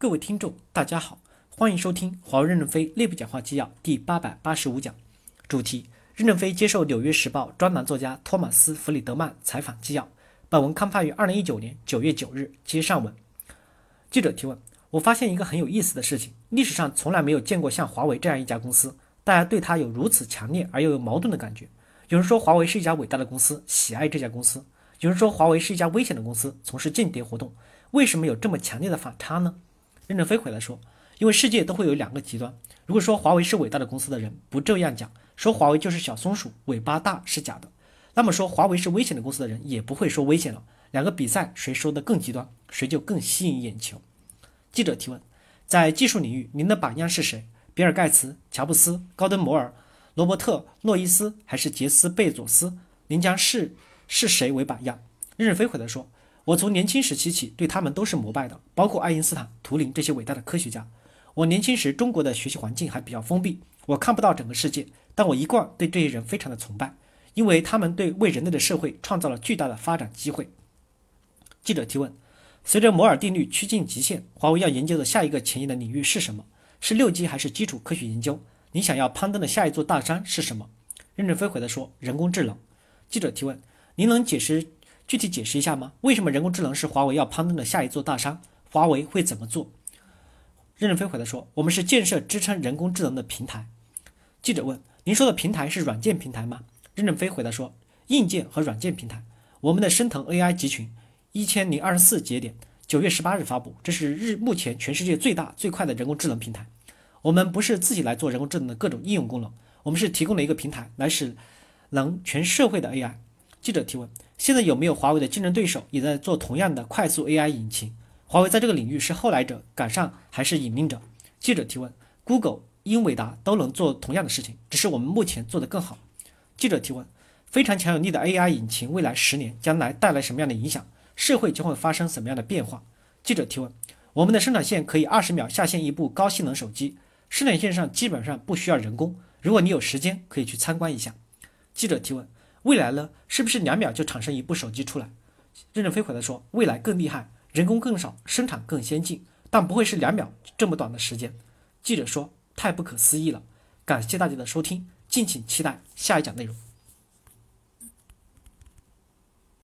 各位听众，大家好，欢迎收听华为任正非内部讲话纪要第八百八十五讲，主题：任正非接受《纽约时报》专栏作家托马斯·弗里德曼采访纪要。本文刊发于二零一九年九月九日。接上文，记者提问：我发现一个很有意思的事情，历史上从来没有见过像华为这样一家公司，大家对它有如此强烈而又有矛盾的感觉。有人说华为是一家伟大的公司，喜爱这家公司；有人说华为是一家危险的公司，从事间谍活动。为什么有这么强烈的反差呢？任正非回来说：“因为世界都会有两个极端。如果说华为是伟大的公司的人不这样讲，说华为就是小松鼠尾巴大是假的。那么说华为是危险的公司的人也不会说危险了。两个比赛，谁说的更极端，谁就更吸引眼球。”记者提问：“在技术领域，您的榜样是谁？比尔·盖茨、乔布斯、高登·摩尔、罗伯特·诺伊斯，还是杰斯·贝佐斯？您将视视谁为榜样？”任正非回答说。我从年轻时期起对他们都是膜拜的，包括爱因斯坦、图灵这些伟大的科学家。我年轻时中国的学习环境还比较封闭，我看不到整个世界，但我一贯对这些人非常的崇拜，因为他们对为人类的社会创造了巨大的发展机会。记者提问：随着摩尔定律趋近极限，华为要研究的下一个前沿的领域是什么？是六 G 还是基础科学研究？你想要攀登的下一座大山是什么？任正非回答说：人工智能。记者提问：您能解释？具体解释一下吗？为什么人工智能是华为要攀登的下一座大山？华为会怎么做？任正非回答说：“我们是建设支撑人工智能的平台。”记者问：“您说的平台是软件平台吗？”任正非回答说：“硬件和软件平台。我们的升腾 AI 集群一千零二十四节点九月十八日发布，这是日目前全世界最大最快的人工智能平台。我们不是自己来做人工智能的各种应用功能，我们是提供了一个平台来使能全社会的 AI。”记者提问。现在有没有华为的竞争对手也在做同样的快速 AI 引擎？华为在这个领域是后来者赶上还是引领者？记者提问：Google、英伟达都能做同样的事情，只是我们目前做得更好。记者提问：非常强有力的 AI 引擎，未来十年将来带来什么样的影响？社会将会发生什么样的变化？记者提问：我们的生产线可以二十秒下线一部高性能手机，生产线上基本上不需要人工。如果你有时间，可以去参观一下。记者提问。未来呢？是不是两秒就产生一部手机出来？任正非回答说：“未来更厉害，人工更少，生产更先进，但不会是两秒这么短的时间。”记者说：“太不可思议了！”感谢大家的收听，敬请期待下一讲内容。